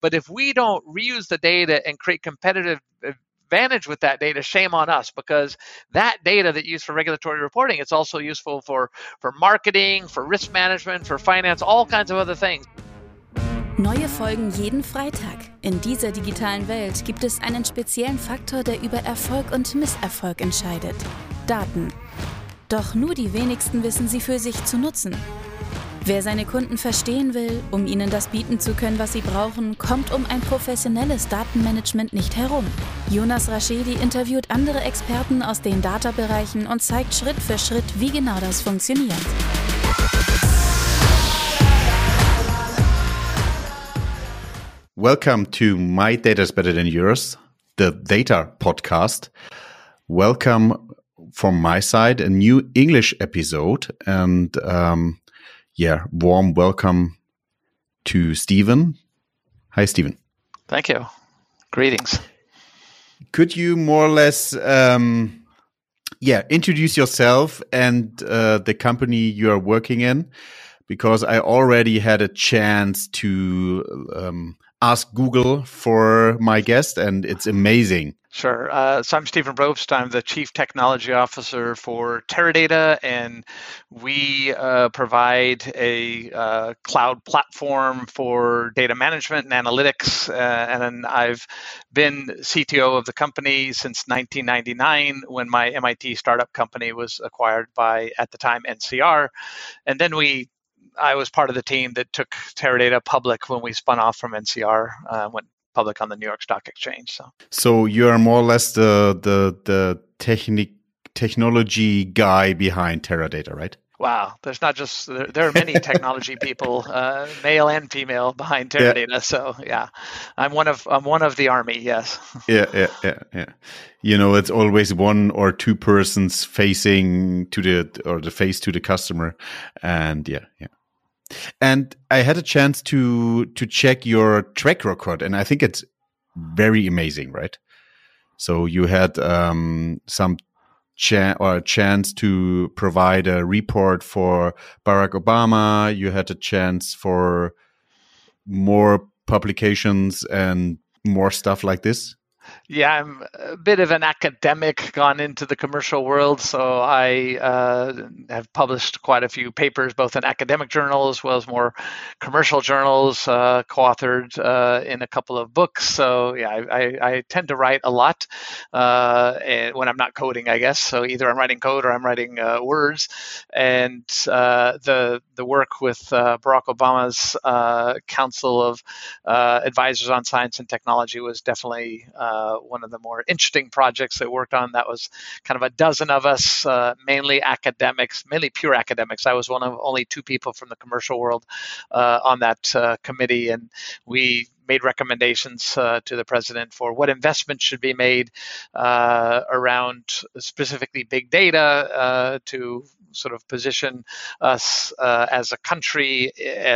But if we don't reuse the data and create competitive advantage with that data, shame on us because that data that used for regulatory reporting, it's also useful for, for marketing, for risk management, for finance, all kinds of other things. Neue Folgen jeden Freitag. In dieser digitalen Welt gibt es einen speziellen Faktor, der über Erfolg und Misserfolg entscheidet. Daten. Doch nur die wenigsten wissen sie für sich zu nutzen. Wer seine Kunden verstehen will, um ihnen das bieten zu können, was sie brauchen, kommt um ein professionelles Datenmanagement nicht herum. Jonas Raschedi interviewt andere Experten aus den Data-Bereichen und zeigt Schritt für Schritt, wie genau das funktioniert. Welcome to My Data is Better Than Yours, the Data Podcast. Welcome from my side, a new English episode. And um, yeah, warm welcome to Stephen. Hi, Stephen. Thank you. Greetings. Could you more or less, um, yeah, introduce yourself and uh, the company you are working in? Because I already had a chance to um, ask Google for my guest, and it's amazing. Sure. Uh, so I'm Stephen Brobst. I'm the Chief Technology Officer for Teradata, and we uh, provide a uh, cloud platform for data management and analytics. Uh, and I've been CTO of the company since 1999 when my MIT startup company was acquired by, at the time, NCR. And then we I was part of the team that took Teradata public when we spun off from NCR, uh, went public on the New York Stock Exchange. So, so you are more or less the the the technic technology guy behind Teradata, right? Wow, there's not just there, there are many technology people, uh, male and female, behind Teradata. Yeah. So yeah, I'm one of I'm one of the army. Yes. Yeah, yeah, yeah, yeah. You know, it's always one or two persons facing to the or the face to the customer, and yeah, yeah. And I had a chance to to check your track record, and I think it's very amazing, right? So you had um, some cha- or a chance to provide a report for Barack Obama. You had a chance for more publications and more stuff like this. Yeah, I'm a bit of an academic, gone into the commercial world. So I uh, have published quite a few papers, both in academic journals as well as more commercial journals, uh, co authored uh, in a couple of books. So yeah, I, I, I tend to write a lot uh, when I'm not coding, I guess. So either I'm writing code or I'm writing uh, words. And uh, the, the work with Barack Obama's Council of Advisors on Science and Technology was definitely. One of the more interesting projects they worked on. That was kind of a dozen of us, uh, mainly academics, mainly pure academics. I was one of only two people from the commercial world uh, on that uh, committee, and we made recommendations uh, to the president for what investments should be made uh, around specifically big data uh, to sort of position us uh, as a country,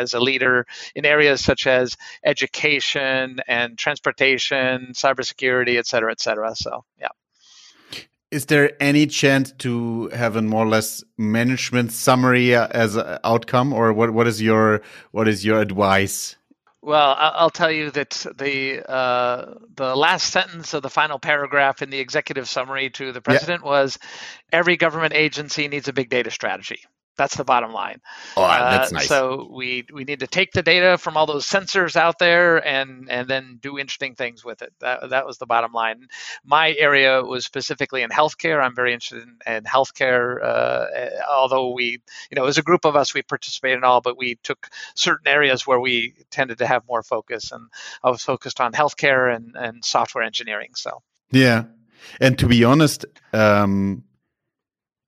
as a leader in areas such as education and transportation, cybersecurity, et cetera, et cetera. So, yeah. Is there any chance to have a more or less management summary as an outcome, or what? What is your what is your advice? Well, I'll tell you that the uh, the last sentence of the final paragraph in the executive summary to the president yeah. was, "Every government agency needs a big data strategy." That's the bottom line. Oh, that's uh, nice. So we we need to take the data from all those sensors out there and and then do interesting things with it. That that was the bottom line. My area was specifically in healthcare. I'm very interested in, in healthcare. Uh, although we, you know, as a group of us, we participated in all, but we took certain areas where we tended to have more focus. And I was focused on healthcare and and software engineering. So yeah, and to be honest. Um,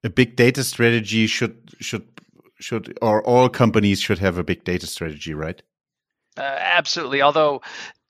a big data strategy should should should or all companies should have a big data strategy, right? Uh, absolutely. Although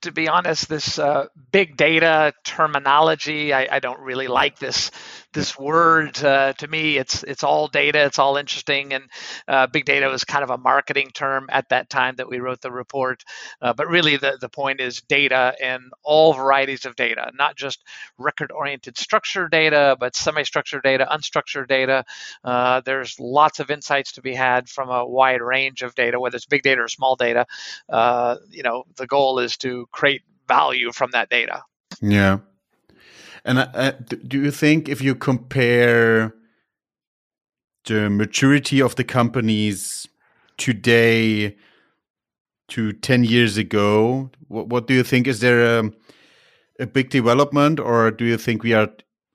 to be honest, this uh, big data terminology, I, I, don't really like this this word uh, to me it's it's all data it's all interesting and uh, big data was kind of a marketing term at that time that we wrote the report. Uh, but really the, the point is data and all varieties of data not just record oriented structured data but semi-structured data unstructured data. Uh, there's lots of insights to be had from a wide range of data whether it's big data or small data. Uh, you know the goal is to create value from that data. Yeah and uh, do you think if you compare the maturity of the companies today to 10 years ago, what, what do you think? Is there a, a big development or do you think we are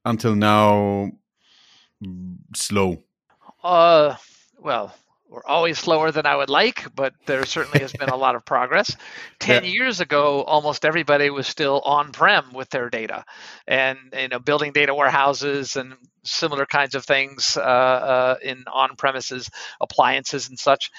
until now slow? Uh, well, we're always slower than I would like, but there certainly has been a lot of progress. 10 yeah. years ago, almost everybody was still on prem with their data and you know building data warehouses and similar kinds of things uh, uh, in on premises appliances and such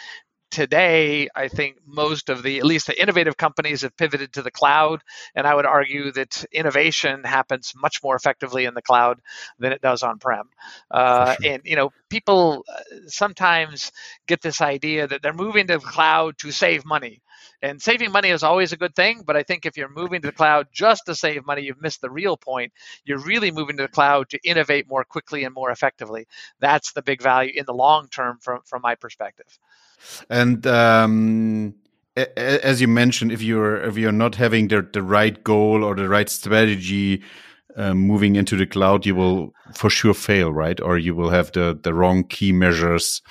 today, I think most of the, at least the innovative companies have pivoted to the cloud. And I would argue that innovation happens much more effectively in the cloud than it does on prem. Uh, sure. And, you know, people uh, sometimes get this idea that they're moving to the cloud to save money. And saving money is always a good thing, but I think if you're moving to the cloud just to save money, you've missed the real point. You're really moving to the cloud to innovate more quickly and more effectively. That's the big value in the long term from, from my perspective. And um, as you mentioned, if you're if you're not having the the right goal or the right strategy, um, moving into the cloud, you will for sure fail, right? Or you will have the the wrong key measures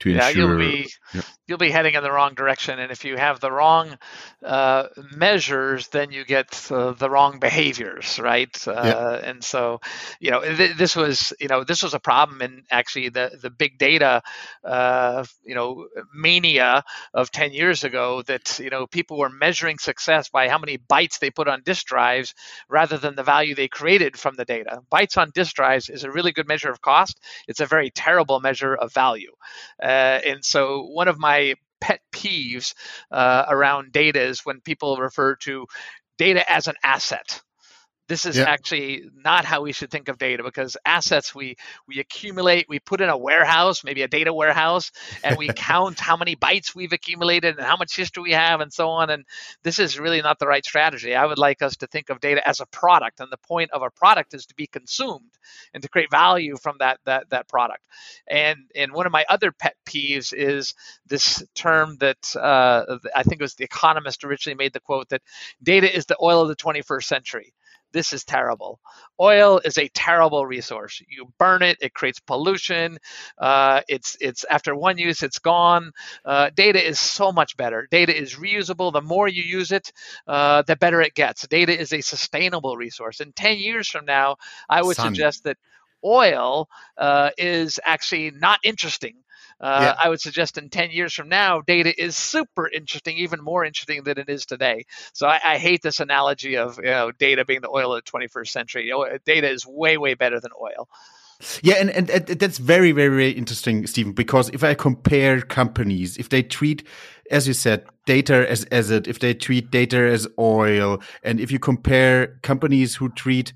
to yeah, ensure. You'll be, yeah. you'll be heading in the wrong direction, and if you have the wrong uh, measures, then you get uh, the wrong behaviors, right? Uh, yeah. And so, you know, th- this was, you know, this was a problem in actually the the big data, uh, you know, mania of ten years ago. That you know, people were measuring success by how many bytes they put on disk drives rather than the value they created from the data. Bytes on disk drives is a really good measure of cost. It's a very terrible measure of value. Uh, and so one of my pet peeves uh, around data is when people refer to data as an asset this is actually not how we should think of data because assets we we accumulate we put in a warehouse maybe a data warehouse and we count how many bytes we've accumulated and how much history we have and so on and this is really not the right strategy. I would like us to think of data as a product and the point of a product is to be consumed and to create value from that that that product. And and one of my other pet peeves is this term that uh, i think it was the economist originally made the quote that data is the oil of the 21st century this is terrible. Oil is a terrible resource. You burn it, it creates pollution. Uh, it's it's after one use, it's gone. Uh, data is so much better. Data is reusable. The more you use it, uh, the better it gets. Data is a sustainable resource. And 10 years from now, I would Sun. suggest that oil uh, is actually not interesting uh, yeah. I would suggest in 10 years from now, data is super interesting, even more interesting than it is today. So I, I hate this analogy of you know, data being the oil of the 21st century. You know, data is way, way better than oil. Yeah, and, and, and that's very, very, very interesting, Stephen, because if I compare companies, if they treat, as you said, data as, as it, if they treat data as oil, and if you compare companies who treat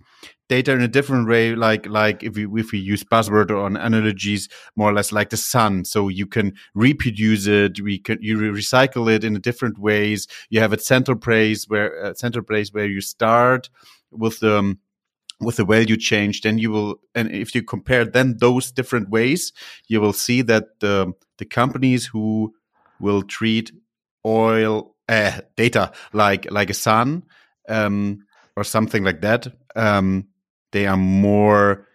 data in a different way, like like if we if we use buzzword or analogies, more or less like the sun. So you can reproduce it, we can you recycle it in different ways. You have a central place where a central place where you start with the um, with the value change, then you will, and if you compare then those different ways, you will see that the the companies who will treat oil uh, data like like a sun um, or something like that um, they are more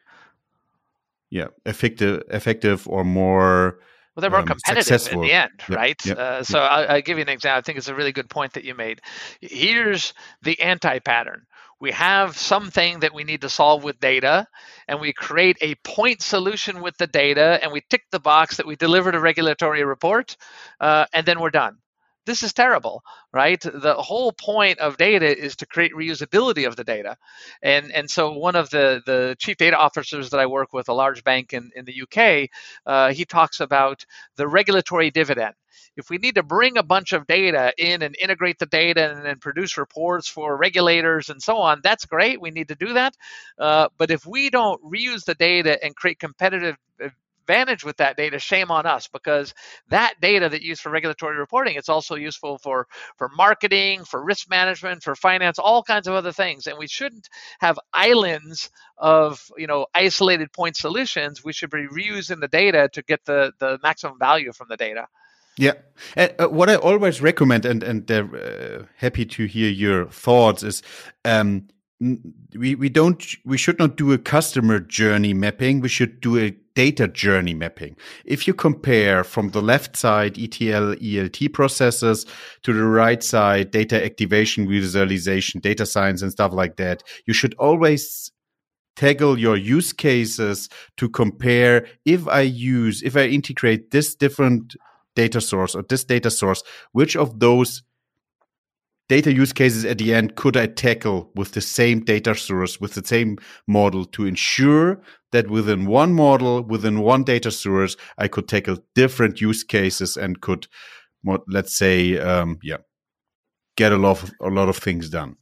yeah effective effective or more well, they're more um, competitive successful. in the end, yep, right? Yep, uh, so yep. I'll, I'll, give you an example. I think it's a really good point that you made. Here's the anti-pattern. We have something that we need to solve with data, and we create a point solution with the data, and we tick the box that we delivered a regulatory report, uh, and then we're done this is terrible, right? The whole point of data is to create reusability of the data. And, and so one of the, the chief data officers that I work with, a large bank in, in the UK, uh, he talks about the regulatory dividend if we need to bring a bunch of data in and integrate the data and then produce reports for regulators and so on, that's great. We need to do that. Uh, but if we don't reuse the data and create competitive advantage with that data, shame on us because that data that used for regulatory reporting, it's also useful for for marketing, for risk management, for finance, all kinds of other things. And we shouldn't have islands of you know isolated point solutions. We should be reusing the data to get the the maximum value from the data. Yeah, and uh, what I always recommend, and and they're uh, happy to hear your thoughts, is um, we we don't we should not do a customer journey mapping. We should do a data journey mapping. If you compare from the left side ETL ELT processes to the right side data activation, visualization, data science, and stuff like that, you should always tackle your use cases to compare if I use, if I integrate this different data source or this data source, which of those data use cases at the end could I tackle with the same data source, with the same model to ensure that within one model, within one data source, I could tackle different use cases and could, let's say, um, yeah, get a lot of, a lot of things done.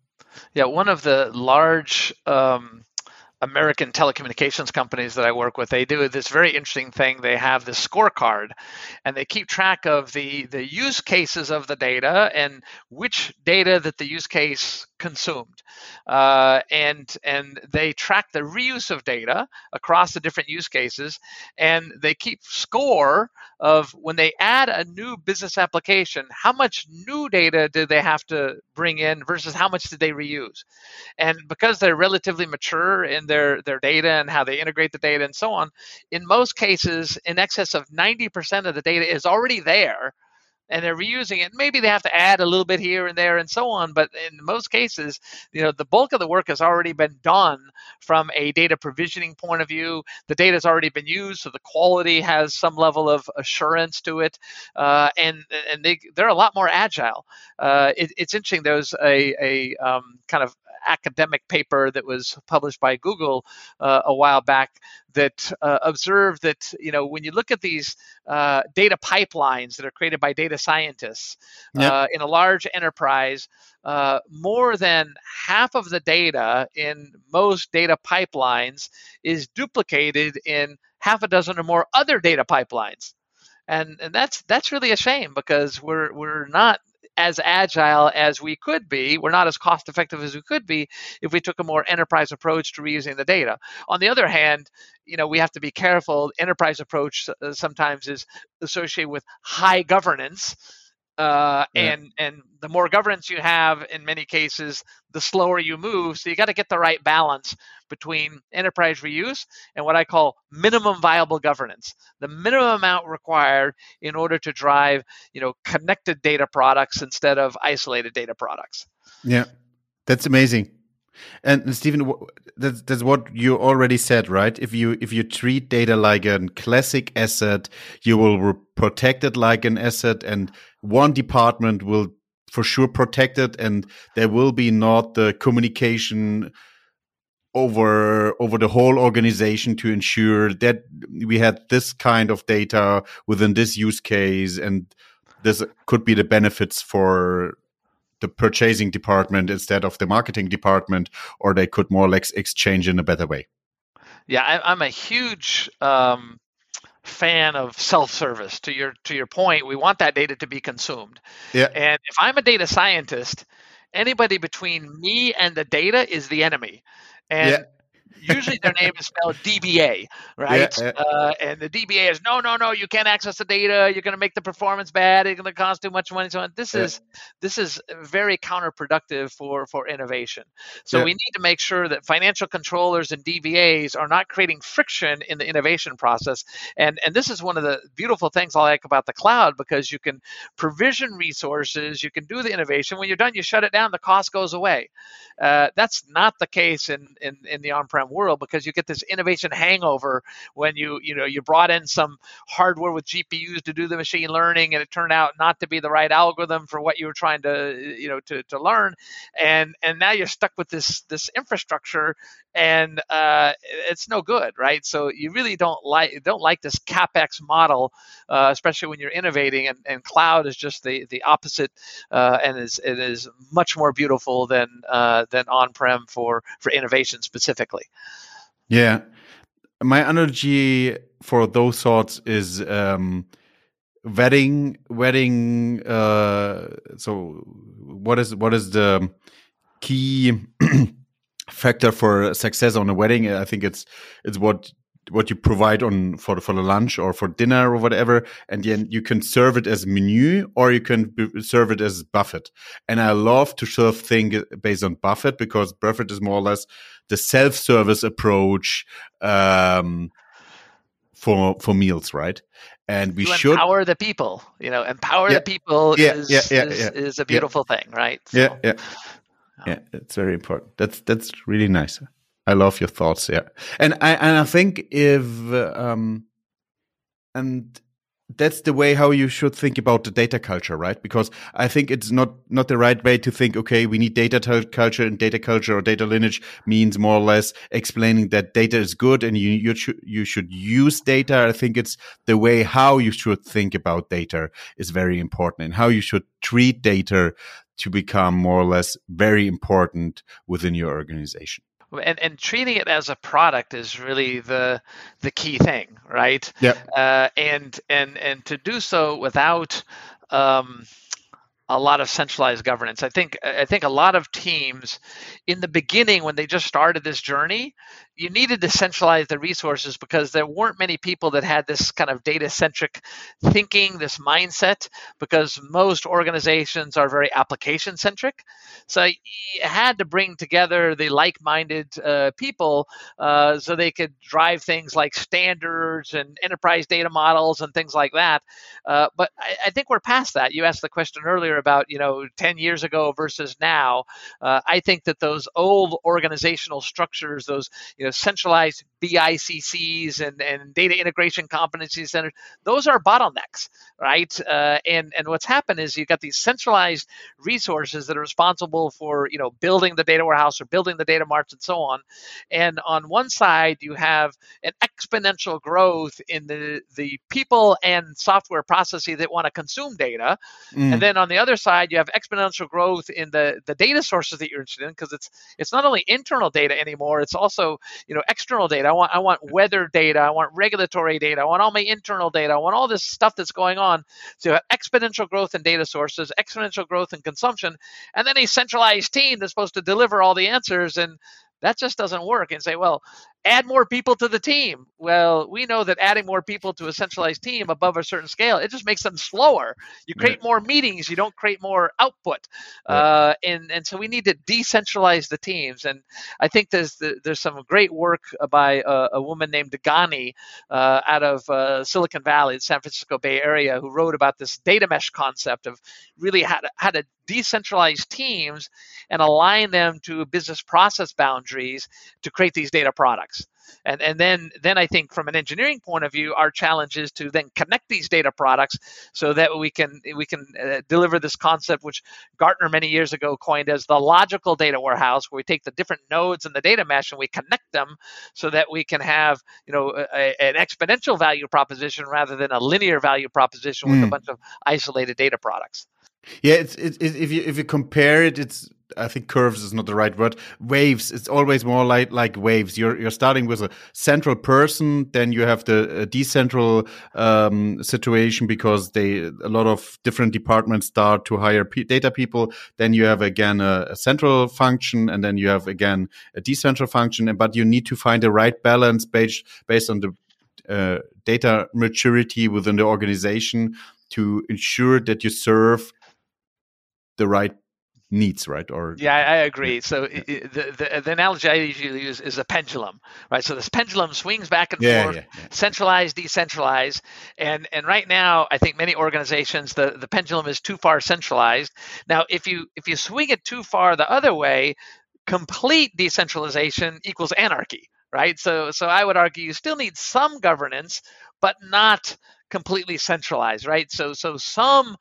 Yeah, one of the large um, American telecommunications companies that I work with, they do this very interesting thing. They have this scorecard and they keep track of the, the use cases of the data and which data that the use case consumed. Uh, and, and they track the reuse of data across the different use cases and they keep score of when they add a new business application, how much new data did they have to bring in versus how much did they reuse? And because they're relatively mature in their, their data and how they integrate the data and so on, in most cases, in excess of 90% of the data is already there and they're reusing it. Maybe they have to add a little bit here and there and so on, but in most cases, you know, the bulk of the work has already been done from a data provisioning point of view. The data has already been used, so the quality has some level of assurance to it, uh, and and they they're a lot more agile. Uh, it, it's interesting. There was a a um, kind of academic paper that was published by Google uh, a while back that uh, observed that you know when you look at these uh, data pipelines that are created by data scientists yep. Uh, in a large enterprise, uh, more than half of the data in most data pipelines is duplicated in half a dozen or more other data pipelines and and that's that's really a shame because we're we're not as agile as we could be. We're not as cost effective as we could be if we took a more enterprise approach to reusing the data. On the other hand, you know, we have to be careful. Enterprise approach uh, sometimes is associated with high governance uh, yeah. and and the more governance you have in many cases the slower you move so you got to get the right balance between enterprise reuse and what i call minimum viable governance the minimum amount required in order to drive you know connected data products instead of isolated data products yeah that's amazing and Stephen, that's, that's what you already said, right? If you if you treat data like a classic asset, you will protect it like an asset, and one department will for sure protect it and there will be not the communication over over the whole organization to ensure that we had this kind of data within this use case and this could be the benefits for the purchasing department instead of the marketing department or they could more or less exchange in a better way. Yeah I, am a huge um, fan of self-service. To your to your point, we want that data to be consumed. Yeah. And if I'm a data scientist, anybody between me and the data is the enemy. And yeah usually their name is spelled DBA, right? Yeah, yeah. Uh, and the DBA is no, no, no, you can't access the data. You're going to make the performance bad. It's going to cost too much money. So on. This yeah. is this is very counterproductive for for innovation. So we need to make sure that financial controllers and DBAs are not creating friction in the innovation process. And and this is one of the beautiful things I like about the cloud because you can provision resources, you can do the innovation. When you're done, you shut it down. The cost goes away. Uh, that's not the case in, in, in the on-prem world because you get this innovation hangover when you you know you brought in some hardware with GPUs to do the machine learning and it turned out not to be the right algorithm for what you were trying to you know to, to learn. And and now you're stuck with this this infrastructure and uh, it's no good right? So you really don't like don't like this capex model uh, especially when you're innovating and, and cloud is just the the opposite uh, and is it is much more beautiful than uh, than on-prem for for innovation specifically. Yeah. My analogy for those thoughts is um, wedding wedding uh, so what is what is the key factor for success on a wedding i think it's it's what what you provide on for for the lunch or for dinner or whatever and then you can serve it as menu or you can serve it as buffet. And i love to serve things based on buffet because buffet is more or less the self-service approach um, for for meals right? And we you should empower the people you know empower Yeah. the people Yeah, is, yeah, is, is a beautiful thing right? So- yeah yeah it's very important. That's that's really nice. I love your thoughts yeah. And i and i think if um and that's the way how you should think about the data culture right? Because i think it's not not the right way to think okay we need data culture and data culture or data lineage means more or less explaining that data is good and you you should you should use data. I think it's the way how you should think about data is very important and how you should treat data to become more or less very important within your organization. And and treating it as a product is really the the key thing right? Yeah. Uh, and and and to do so without um, a lot of centralized governance. I think I think a lot of teams in the beginning when they just started this journey, you needed to centralize the resources because there weren't many people that had this kind of data centric thinking, this mindset because most organizations are very application centric. So you had to bring together the like-minded uh, people uh, so they could drive things like standards and enterprise data models and things like that. Uh, but I, I, think we're past that. You asked the question earlier about you know 10 years ago versus now. Uh, I think that those old organizational structures, those you know centralized BICCs and, and data integration competency centers, those are bottlenecks, right? Uh, and and what's happened is you've got these centralized resources that are responsible for you know building the data warehouse or building the data marts and so on. And on one side you have an exponential growth in the the people and software processes that want to consume data, mm. and then on the other side you have exponential growth in the the data sources that you're interested in because it's it's not only internal data anymore, it's also you know external data. I want I want weather data, I want regulatory data, I want all my internal data, I want all this stuff that's going on. So you have exponential growth in data sources, exponential growth in consumption, and then a centralized team that's supposed to deliver all the answers and that just doesn't work. And say well add more people to the team. Well we know that adding more people to a centralized team above a certain scale it just makes them slower. You create more meetings you don't create more output. Right. uh, and and so we need to decentralize the teams. And i think there's there's some great work by a, a woman named Dehghani uh, out of uh, silicon valley the san francisco bay area who wrote about this data mesh concept of really how to, how to decentralize teams and align them to business process boundaries to create these data products. And, and then, then I think from an engineering point of view, our challenge is to then connect these data products so that we can we can uh, deliver this concept, which Gartner many years ago coined as the logical data warehouse, where we take the different nodes in the data mesh and we connect them so that we can have you know a, an exponential value proposition rather than a linear value proposition with mm. a bunch of isolated data products. Yeah, it's, it's, it's, if you if you compare it, it's I think curves is not the right word. Waves. It's always more like like waves. You're you're starting with a central person, then you have the decentral um, situation because they a lot of different departments start to hire data people. Then you have again a, a, central function, and then you have again a decentral function. But you need to find the right balance based based on the uh, data maturity within the organization to ensure that you serve the right needs, right? Or yeah, I agree. So yeah. the, the, the analogy I usually use is a pendulum, right? So this pendulum swings back and yeah, forth, yeah, centralized, decentralized, and and right now I think many organizations the the pendulum is too far centralized. Now if you if you swing it too far the other way, complete decentralization equals anarchy, right? So, so I would argue you still need some governance, but not completely centralized, right? So, so some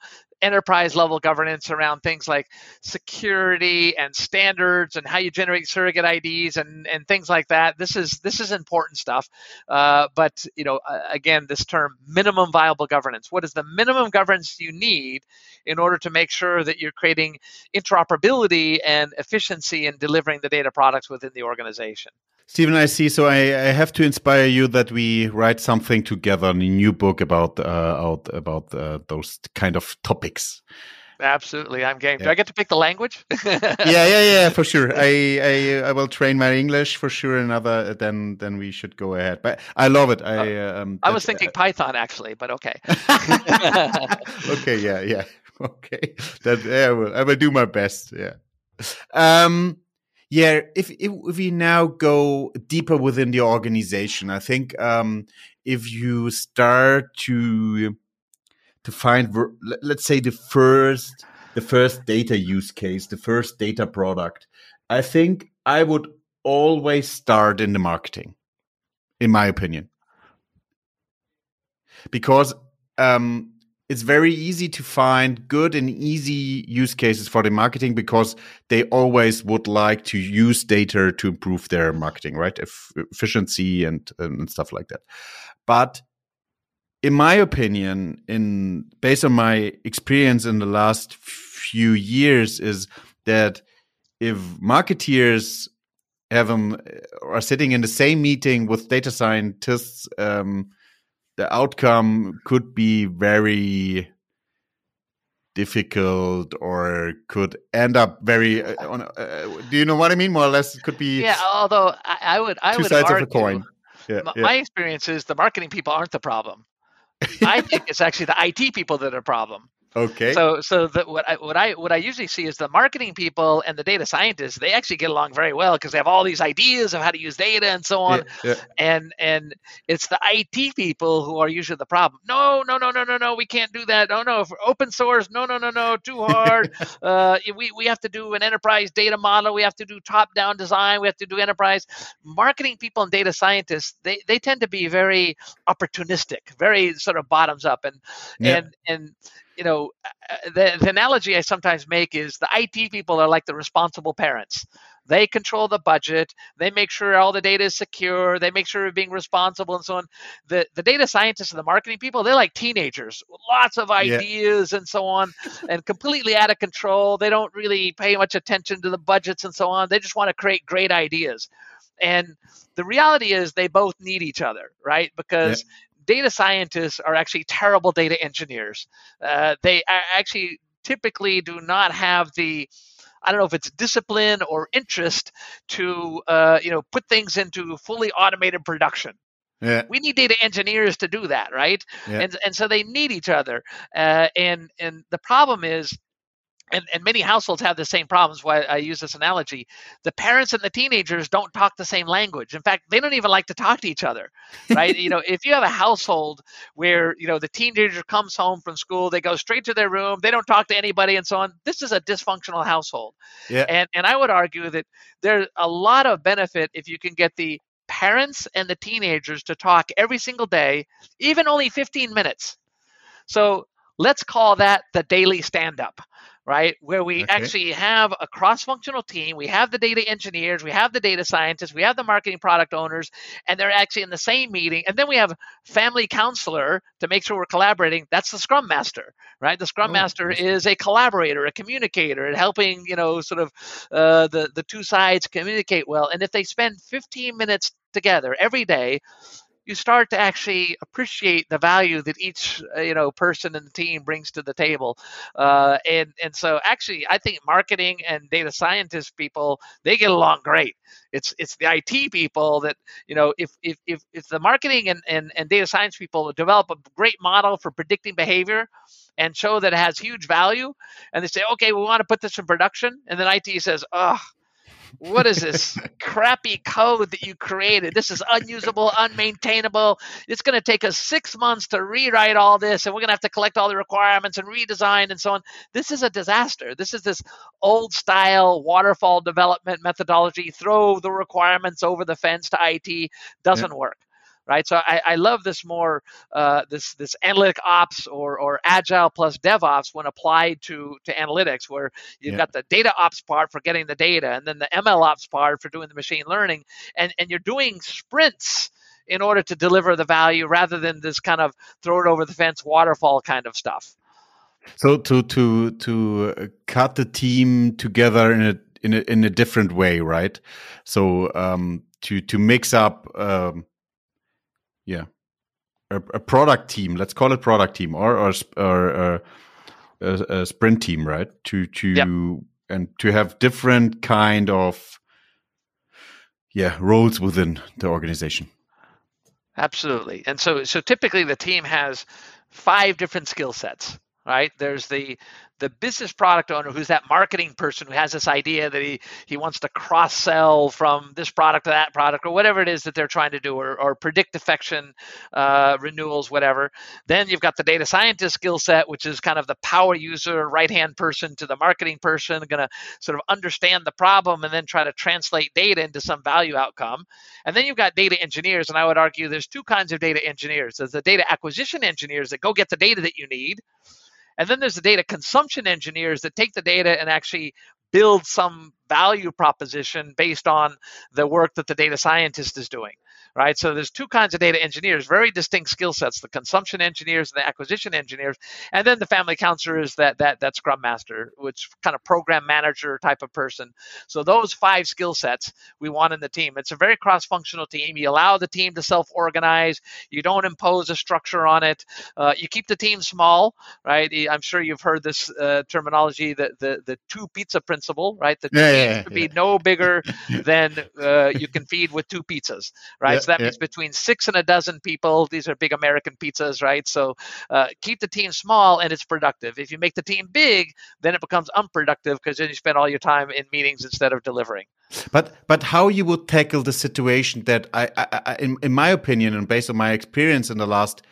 enterprise level governance around things like security and standards and how you generate surrogate IDs and, and things like that. This is this is important stuff. Uh, but you know, again, this term minimum viable governance. What is the minimum governance you need in order to make sure that you're creating interoperability and efficiency in delivering the data products within the organization? Stephen, I see. So I, I, have to inspire you that we write something together in a new book about uh, out about uh, those kind of topics. Absolutely, I'm game. Yeah. Do I get to pick the language? yeah, yeah, yeah, for sure. I, I I will train my English for sure. Another then then we should go ahead. But I love it. I uh, um, I was thinking Python actually, but okay. okay, yeah, yeah, okay. That yeah, I will, I will do my best. Yeah. Um yeah, if, if, we now go deeper within the organization, I think um, if you start to to find, let's say, the first the first data use case, the first data product, I think I would always start in the marketing, in my opinion, because um, it's very easy to find good and easy use cases for the marketing because they always would like to use data to improve their marketing, right? efficiency and, and stuff like that. But in my opinion, in based on my experience in the last few years, is that if marketeers have them are sitting in the same meeting with data scientists um, the outcome could be very difficult or could end up very uh, on, uh, do you know what i mean? More or less it could be yeah although i, I would i two would sides argue, of a coin. Yeah, my, yeah. my experience is the marketing people aren't the problem. I think it's actually the it people that are the problem Okay. So so the, what I what I what I usually see is the marketing people and the data scientists they actually get along very well because they have all these ideas of how to use data and so on. Yeah, yeah. And and it's the IT people who are usually the problem. No no no no no no we can't do that. No no for open source no no no no too hard. uh, we we have to do an enterprise data model. We have to do top down design. We have to do enterprise marketing people and data scientists. They they tend to be very opportunistic, very sort of bottoms up and yeah. and and you know, the, the analogy I sometimes make is the IT people are like the responsible parents. They control the budget. They make sure all the data is secure. They make sure we're being responsible and so on. The the data scientists and the marketing people, they're like teenagers, lots of ideas yeah. and so on, and completely out of control. They don't really pay much attention to the budgets and so on. They just want to create great ideas. And the reality is they both need each other, right? Because data scientists are actually terrible data engineers. Uh, they actually typically do not have the I don't know if it's discipline or interest to uh, you know put things into fully automated production. Yeah. We need data engineers to do that, right? Yeah. And and so they need each other. Uh, and and the problem is and, and many households have the same problems why i use this analogy. The parents and the teenagers don't talk the same language. In fact they don't even like to talk to each other right? You know if you have a household where you know the teenager comes home from school they go straight to their room they don't talk to anybody and so on this is a dysfunctional household. Yeah. and and i would argue that there's a lot of benefit if you can get the parents and the teenagers to talk every single day even only 15 minutes. So let's call that the daily stand up right? Where we okay. actually have a cross functional team. We have the data engineers, we have the data scientists, we have the marketing product owners, and they're actually in the same meeting. And then we have family counselor to make sure we're collaborating. That's the scrum master, right? The scrum oh, master is a collaborator, a communicator, and helping, you know, sort of uh, the, the two sides communicate well. And if they spend 15 minutes together every day, you start to actually appreciate the value that each uh, you know person in the team brings to the table. Uh, and and so actually i think marketing and data scientist people they get along great. It's it's the it people that you know if if if, if the marketing and, and and data science people develop a great model for predicting behavior and show that it has huge value and they say okay we want to put this in production and then it says oh what is this crappy code that you created? This is unusable, unmaintainable. It's going to take us six months to rewrite all this, and we're going to have to collect all the requirements and redesign and so on. This is a disaster. This is this old style waterfall development methodology. Throw the requirements over the fence to IT doesn't yeah. work right? So I, I love this more uh, this this analytic ops or or agile plus DevOps when applied to to analytics, where you've yeah. got the data ops part for getting the data, and then the ML ops part for doing the machine learning, and and you're doing sprints in order to deliver the value rather than this kind of throw it over the fence waterfall kind of stuff. So to to to cut the team together in a in a in a different way, right? So um, to to mix up um, yeah. A, a, product team let's call it product team or or, or, uh, a, a, sprint team right? To to yep. and to have different kind of yeah roles within the organization. Absolutely. And so so typically the team has five different skill sets right? There's the the business product owner who's that marketing person who has this idea that he he wants to cross sell from this product to that product or whatever it is that they're trying to do or, or predict defection uh, renewals whatever. Then you've got the data scientist skill set which is kind of the power user right hand person to the marketing person going to sort of understand the problem and then try to translate data into some value outcome. And then you've got data engineers and i would argue there's two kinds of data engineers. There's the data acquisition engineers that go get the data that you need and then there's the data consumption engineers that take the data and actually build some value proposition based on the work that the data scientist is doing right? So there's two kinds of data engineers, very distinct skill sets: the consumption engineers and the acquisition engineers, and then the family counselor is that that that Scrum Master, which kind of program manager type of person. So those five skill sets we want in the team. It's a very cross-functional team. You allow the team to self-organize. You don't impose a structure on it. Uh, you keep the team small, right? I'm sure you've heard this uh, terminology, the, the the two pizza principle, right? The yeah, yeah, yeah. be no bigger than uh, you can feed with two pizzas, right? So that yeah. means between six and a dozen people. These are big American pizzas, right? So uh, keep the team small and it's productive. If you make the team big, then it becomes unproductive because then you spend all your time in meetings instead of delivering. But but how you would tackle the situation that I, I, I in, in my opinion and based on my experience in the last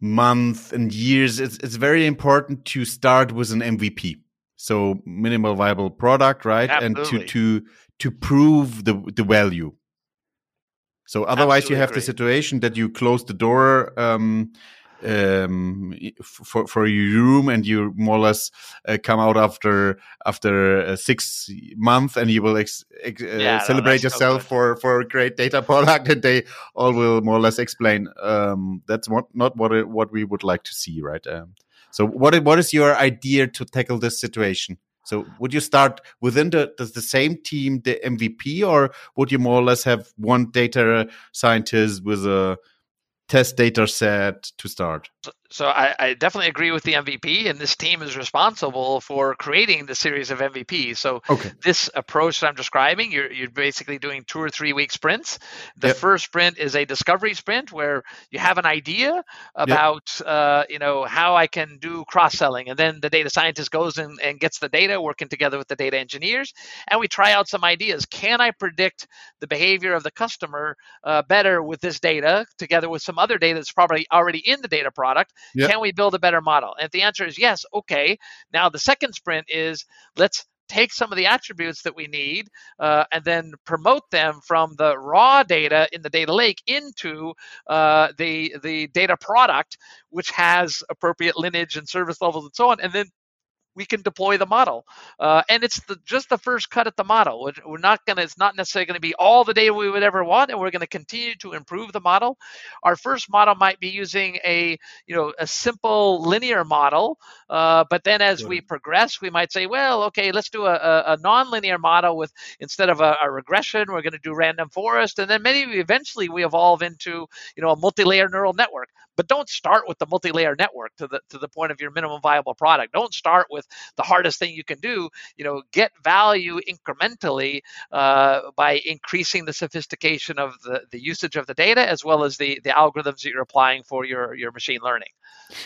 month and years, it's it's very important to start with an MVP. So minimal viable product, right? Absolutely. And to to to prove the the value so otherwise, Absolutely you have agree. the situation that you close the door um, um, for for your room, and you more or less uh, come out after after uh, six months, and you will ex, ex, uh, yeah, celebrate no, yourself for for a great data product, and they all will more or less explain. Um, that's what not what it, what we would like to see, right? So what what is your idea to tackle this situation? So would you start within the, the, the same team, the MVP, or would you more or less have one data scientist with a test data set to start? So I, I, definitely agree with the MVP, and this team is responsible for creating the series of MVPs. So okay. this approach that I'm describing, you're you're basically doing two or three week sprints. The yep. first sprint is a discovery sprint where you have an idea about yep. uh, you know how I can do cross selling, and then the data scientist goes and, and gets the data, working together with the data engineers, and we try out some ideas. Can I predict the behavior of the customer uh, better with this data, together with some other data that's probably already in the data product? Yep. Can we build a better model? And if the answer is yes, okay. Now the second sprint is let's take some of the attributes that we need uh, and then promote them from the raw data in the data lake into uh, the the data product which has appropriate lineage and service levels and so on and then we can deploy the model. Uh, and it's the, just the first cut at the model. We're not going to, it's not necessarily going to be all the data we would ever want, and we're going to continue to improve the model. Our first model might be using a, you know, a simple linear model, uh, but then as we progress, we might say, well, okay, let's do a, a, a non-linear model with, instead of a, a regression, we're going to do random forest, and then maybe eventually we evolve into, you know, a multi-layer neural network. But don't start with the multi-layer network to the to the point of your minimum viable product. Don't start with the hardest thing you can do. You know, get value incrementally uh, by increasing the sophistication of the, the usage of the data as well as the the algorithms that you're applying for your your machine learning.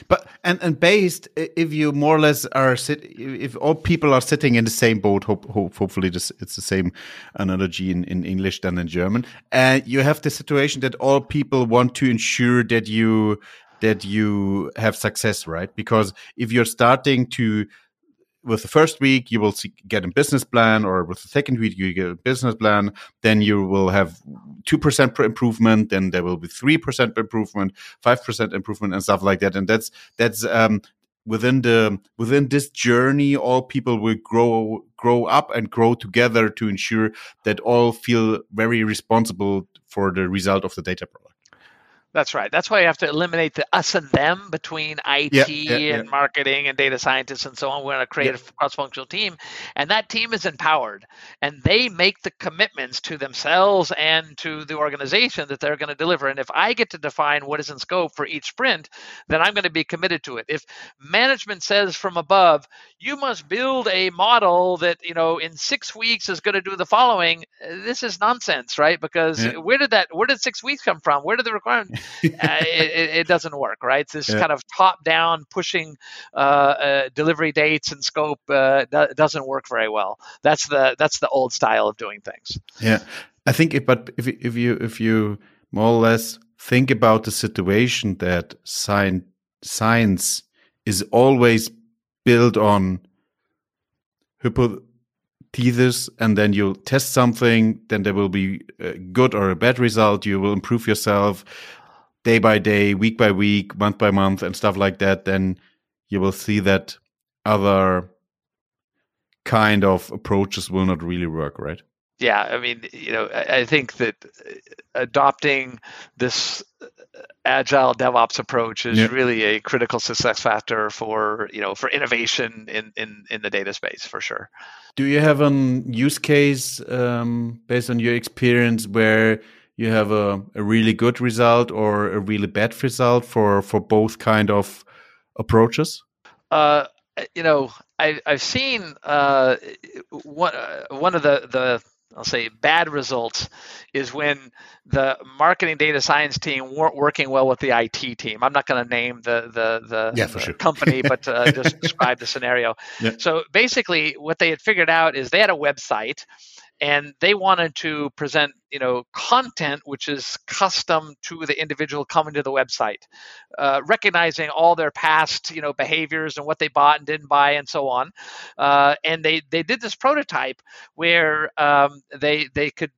But and and based, if you more or less are sit, if all people are sitting in the same boat, hope, hope hopefully this, it's the same analogy in, in English than in German, and you have the situation that all people want to ensure that you that you have success, right? Because if you're starting to with the first week you will see, get a business plan or with the second week you get a business plan. Then you will have 2% improvement then there will be 3% improvement 5% improvement and stuff like that. And that's that's um, within the within this journey all people will grow grow up and grow together to ensure that all feel very responsible for the result of the data product that's right. That's why you have to eliminate the us and them between IT yeah, yeah, and marketing and data scientists and so on. We're going to create a cross-functional team, and that team is empowered, and they make the commitments to themselves and to the organization that they're going to deliver. And if I get to define what is in scope for each sprint, then I'm going to be committed to it. If management says from above, you must build a model that you know in six weeks is going to do the following, this is nonsense, right? Because where did that? Where did six weeks come from? Where did the requirement? uh, it, it, doesn't work, right? This yeah. kind of top-down pushing uh, uh, delivery dates and scope uh, doesn't work very well. That's the that's the old style of doing things. Yeah, I think, if, but if if you if you more or less think about the situation that science science is always built on hypothesis and then you test something then there will be a good or a bad result you will improve yourself day by day, week by week, month by month, and stuff like that, then you will see that other kind of approaches will not really work, right? Yeah, I mean, you know, I, think that adopting this agile DevOps approach is yeah. really a critical success factor for you know for innovation in in in the data space for sure. Do you have a use case um, based on your experience where you have a, a really good result or a really bad result for for both kind of approaches? Uh, you know, I, I've seen uh, one uh, one of the the I'll say bad results is when the marketing data science team weren't working well with the IT team. I'm not going to name the the, the, yeah, the sure. company, but uh, just describe the scenario. Yeah. So basically, what they had figured out is they had a website, and they wanted to present you know content which is custom to the individual coming to the website uh, recognizing all their past you know behaviors and what they bought and didn't buy and so on. Uh, and they they did this prototype where um, they they could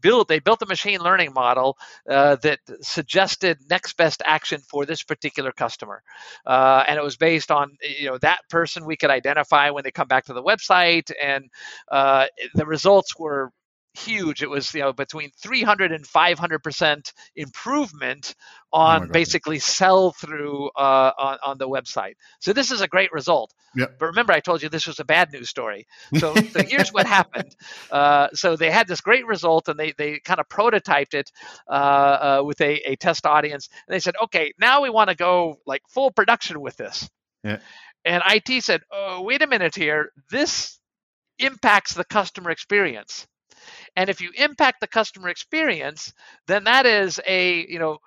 build they built a machine learning model uh, that suggested next best action for this particular customer. Uh, and it was based on you know that person we could identify when they come back to the website and uh, the results were huge. It was you know between 300 and 500 percent improvement on oh basically sell through uh, on on the website. So this is a great result. Yep. But remember, I told you this was a bad news story. So, so here's what happened. Uh, so they had this great result, and they they kind of prototyped it uh, uh, with a, a test audience. And they said, okay, now we want to go like full production with this. Yeah. And IT said, oh, wait a minute here. This impacts the customer experience. And if you impact the customer experience, then that is a you know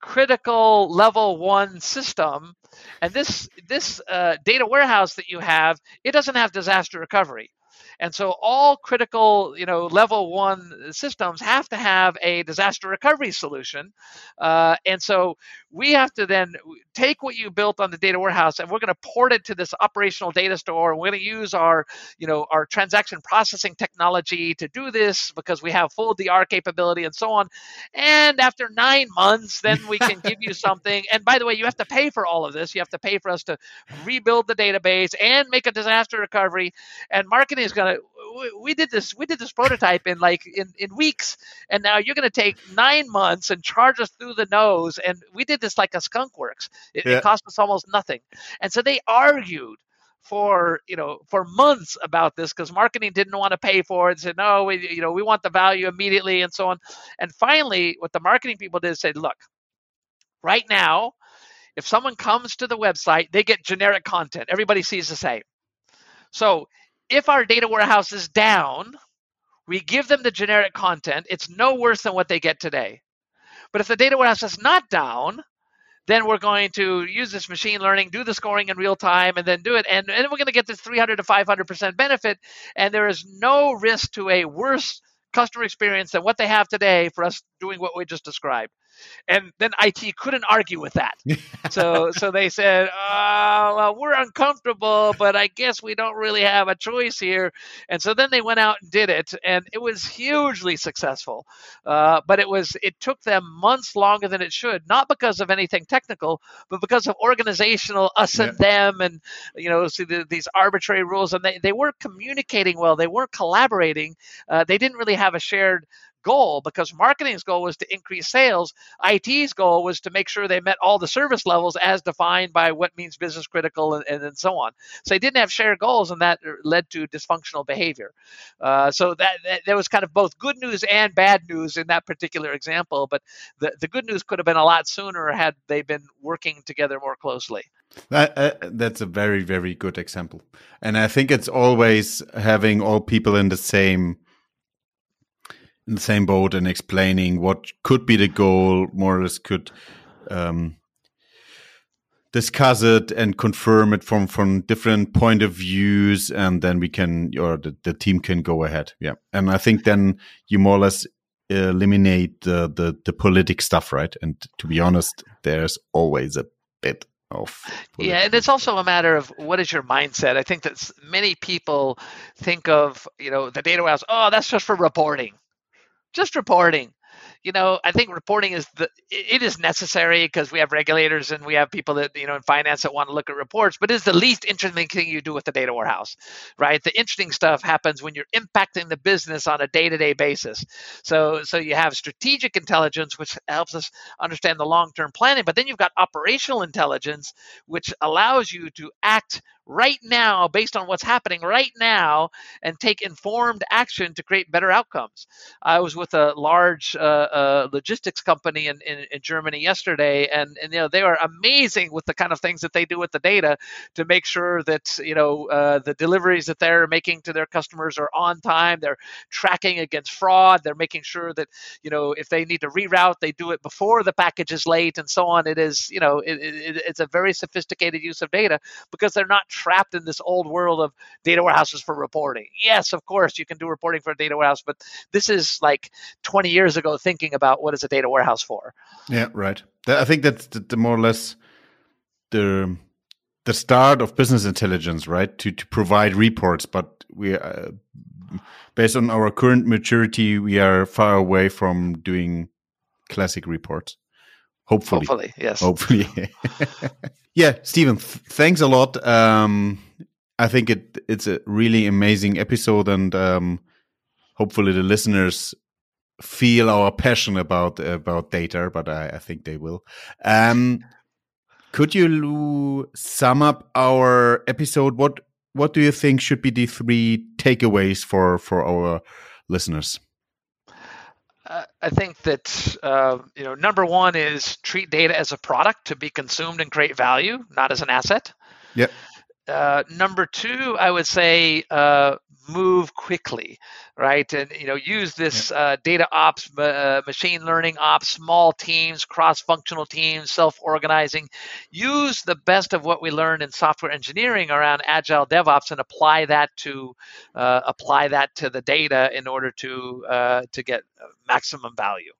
critical level one system. And this this uh, data warehouse that you have, it doesn't have disaster recovery. And so all critical, you know, level one systems have to have a disaster recovery solution. Uh, and so we have to then take what you built on the data warehouse and we're going to port it to this operational data store. We're going to use our, you know, our transaction processing technology to do this because we have full DR capability and so on. And after nine months, then we can give you something. And by the way, you have to pay for all of this. You have to pay for us to rebuild the database and make a disaster recovery. And marketing is going to we did this we did this prototype in like in, in weeks and now you're going to take nine months and charge us through the nose and we did this like a skunk works. It, yeah. it cost us almost nothing. And so they argued for you know for months about this because marketing didn't want to pay for it and said no we you know we want the value immediately and so on. And finally what the marketing people did is say look right now if someone comes to the website they get generic content. Everybody sees the same. So if our data warehouse is down, we give them the generic content. It's no worse than what they get today. But if the data warehouse is not down, then we're going to use this machine learning, do the scoring in real time, and then do it. And, and we're going to get this 300 to 500% benefit. And there is no risk to a worse customer experience than what they have today for us doing what we just described and then IT couldn't argue with that. so so they said, oh, well, we're uncomfortable, but I guess we don't really have a choice here. And so then they went out and did it, and it was hugely successful. Uh, but it was it took them months longer than it should, not because of anything technical, but because of organizational us yeah. and them, and you know, see the, these arbitrary rules, and they they weren't communicating well, they weren't collaborating, uh, they didn't really have a shared goal because marketing's goal was to increase sales. IT's goal was to make sure they met all the service levels as defined by what means business critical and, and, and so on. So they didn't have shared goals, and that led to dysfunctional behavior. Uh, so that, that there was kind of both good news and bad news in that particular example. But the, the good news could have been a lot sooner had they been working together more closely. That, uh, that's a very, very good example. And I think it's always having all people in the same in the same boat and explaining what could be the goal, more or less could um, discuss it and confirm it from from different point of views, and then we can or the, the team can go ahead. Yeah, and I think then you more or less eliminate the the, the politic stuff, right? And to be honest, there's always a bit of yeah and it's also a matter of what is your mindset i think that many people think of you know the data warehouse oh that's just for reporting just reporting you know, I think reporting is the it is necessary because we have regulators and we have people that you know in finance that want to look at reports, but it's the least interesting thing you do with the data warehouse, right? The interesting stuff happens when you're impacting the business on a day-to-day basis. So so you have strategic intelligence, which helps us understand the long-term planning, but then you've got operational intelligence, which allows you to act right now based on what's happening right now and take informed action to create better outcomes. I was with a large uh, uh, logistics company in, in, in, Germany yesterday, and, and you know they are amazing with the kind of things that they do with the data to make sure that you know uh, the deliveries that they're making to their customers are on time. They're tracking against fraud. They're making sure that you know if they need to reroute, they do it before the package is late, and so on. It is you know it, it, it's a very sophisticated use of data because they're not trapped in this old world of data warehouses for reporting. Yes, of course, you can do reporting for a data warehouse, but this is like 20 years ago thinking about what is a data warehouse for. Yeah, right. I think that's the, more or less the the start of business intelligence, right? To to provide reports, but we uh, based on our current maturity, we are far away from doing classic reports. Hopefully. Hopefully, yes. Hopefully. yeah, Stephen, th thanks a lot. Um, I think it it's a really amazing episode, and um, hopefully the listeners feel our passion about about data. But I, I think they will. Um, could you sum up our episode? What what do you think should be the three takeaways for for our listeners? I think that uh, you know number one is treat data as a product to be consumed and create value, not as an asset. Yep. Uh, number two, I would say uh, move quickly, right? And you know, use this uh, data ops, uh, machine learning ops, small teams, cross-functional teams, self-organizing. Use the best of what we learned in software engineering around agile DevOps and apply that to uh, apply that to the data in order to uh, to get maximum value.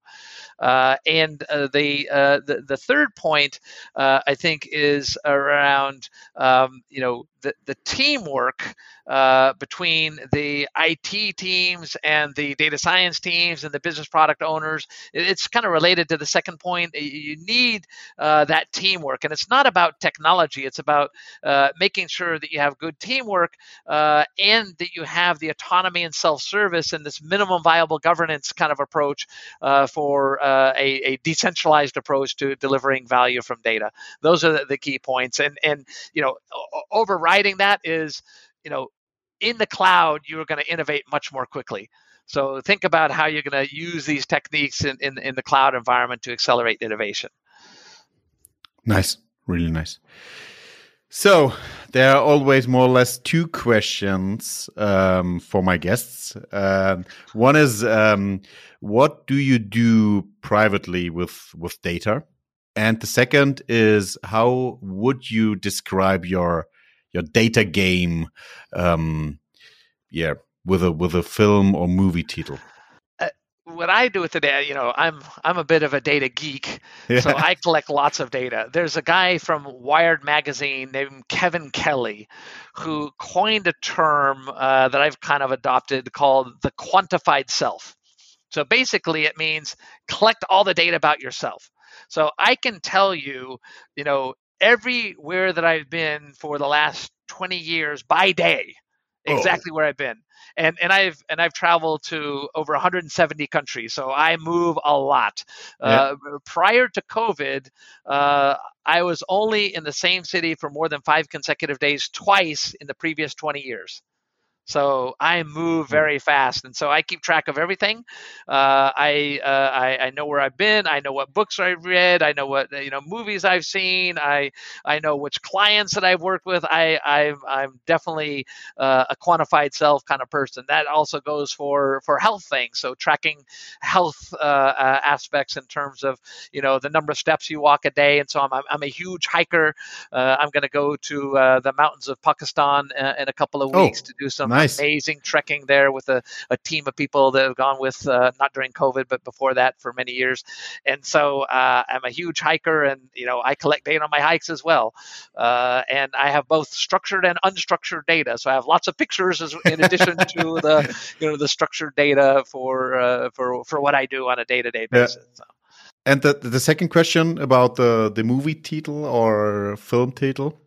Uh, and uh, the, uh, the, the third point uh, I think is around um, you know the, the teamwork uh, between the IT teams and the data science teams and the business product owners. It's kind of related to the second point. You need uh, that teamwork, and it's not about technology. It's about making sure that you have good teamwork and that you have the autonomy and self-service and this minimum viable governance kind of approach for uh, a, a, decentralized approach to delivering value from data. Those are the, the key points. And and you know, overriding that is you know, in the cloud, you're going to innovate much more quickly. So think about how you're going to use these techniques in, in, in the cloud environment to accelerate innovation. Nice, really nice. So there are always more or less two questions um, for my guests. Uh, one is, um, what do you do privately with with data? And the second is how would you describe your your data game? Um, yeah, with a with a film or movie title what I do with the data, you know, I'm I'm a bit of a data geek, yeah. so I collect lots of data. There's a guy from Wired magazine named Kevin Kelly, who coined a term uh, that I've kind of adopted called the quantified self. So basically, it means collect all the data about yourself. So I can tell you, you know, everywhere that I've been for the last 20 years by day. Exactly oh. where I've been and and I've and I've traveled to over 170 countries, so I move a lot. Yeah. Uh, prior to COVID, uh, I was only in the same city for more than five consecutive days twice in the previous 20 years. So I move hmm. very fast, and so I keep track of everything. Uh, I, uh, I, I know where I've been. I know what books I've read. I know what you know movies I've seen. I I know which clients that I've worked with. I I'm, I'm definitely uh, a quantified self kind of person. That also goes for for health things. So tracking health uh, uh, aspects in terms of you know the number of steps you walk a day, and so I'm I'm a huge hiker. Uh, I'm going to go to the mountains of Pakistan in a couple of oh, weeks oh, to do some nice. Amazing trekking there with a, a team of people that have gone with uh, not during COVID, but before that for many years. And so uh, I'm a huge hiker, and you know I collect data on my hikes as well. Uh, and I have both structured and unstructured data. So I have lots of pictures as, in addition to the you know the structured data for uh, for for what I do on a day to day basis. Yeah. So. And the the second question about the the movie title or film title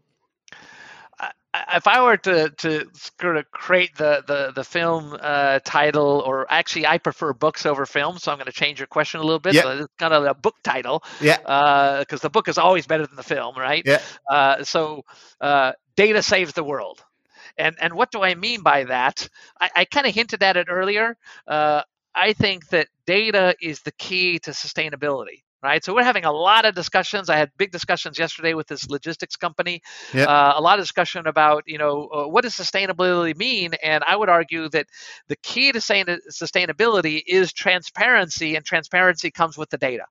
if I were to to sort of create the the the film uh, title, or actually, I prefer books over films, so I'm going to change your question a little bit. Yep. So it's kind of a book title, yeah, because uh, the book is always better than the film, right? Yeah. Uh, so, uh, data saves the world, and and what do I mean by that? I, I kind of hinted at it earlier. Uh, I think that data is the key to sustainability right? So we're having a lot of discussions. I had big discussions yesterday with this logistics company. Yep. Uh, a lot of discussion about, you know, uh, what does sustainability mean? And I would argue that the key to saying sustainability is transparency, and transparency comes with the data.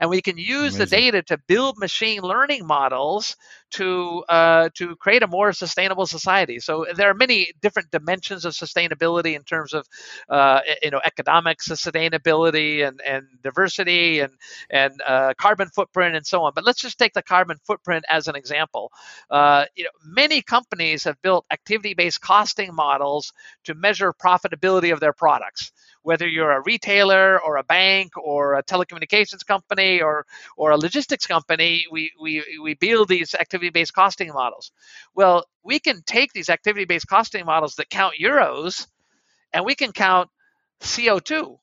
And we can use Amazing. the data to build machine learning models to uh, to create a more sustainable society. So there are many different dimensions of sustainability in terms of uh, you know economic sustainability and, and diversity and and uh, carbon footprint and so on. But let's just take the carbon footprint as an example. Uh, you know, many companies have built activity-based costing models to measure profitability of their products whether you're a retailer or a bank or a telecommunications company or or a logistics company, we we, we build these activity-based costing models. Well, we can take these activity-based costing models that count euros and we can count CO2.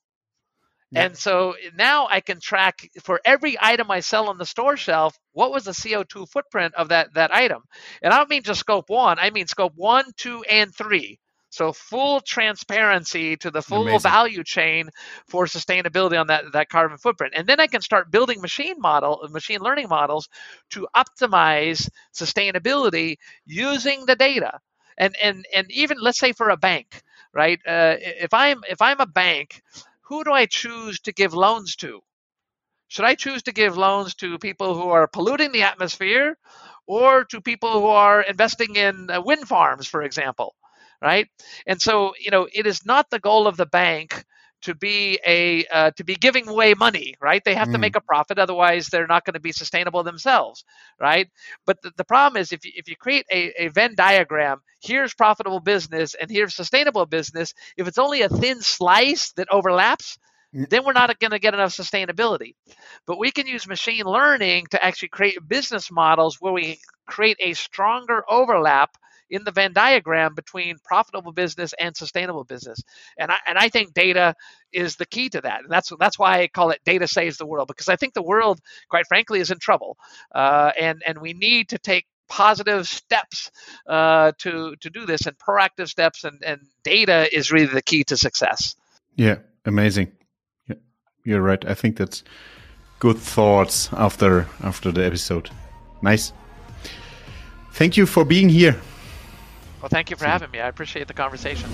Yeah. And so now I can track for every item I sell on the store shelf, what was the CO2 footprint of that, that item? And I don't mean just scope one, I mean scope one, two, and three. So full transparency to the full Amazing. value chain for sustainability on that, that carbon footprint. And then I can start building machine model machine learning models to optimize sustainability using the data. And and and even let's say for a bank, right? Uh, if I'm if I'm a bank, who do I choose to give loans to? Should I choose to give loans to people who are polluting the atmosphere or to people who are investing in uh, wind farms, for example? Right? And so, you know, it is not the goal of the bank to be a uh, to be giving away money, right? They have mm. to make a profit, otherwise they're not going to be sustainable themselves, right? But the, the problem is if you, if you create a, a Venn diagram, here's profitable business and here's sustainable business. If it's only a thin slice that overlaps, mm. then we're not going to get enough sustainability. But we can use machine learning to actually create business models where we create a stronger overlap in the Venn diagram between profitable business and sustainable business. And I, and I think data is the key to that. And that's that's why I call it data saves the world because I think the world, quite frankly, is in trouble. Uh, and and we need to take positive steps uh, to to do this and proactive steps and, and data is really the key to success. Yeah, amazing. Yeah, you're right. I think that's good thoughts after after the episode. Nice. Thank you for being here. Well, thank you for having me. I appreciate the conversation.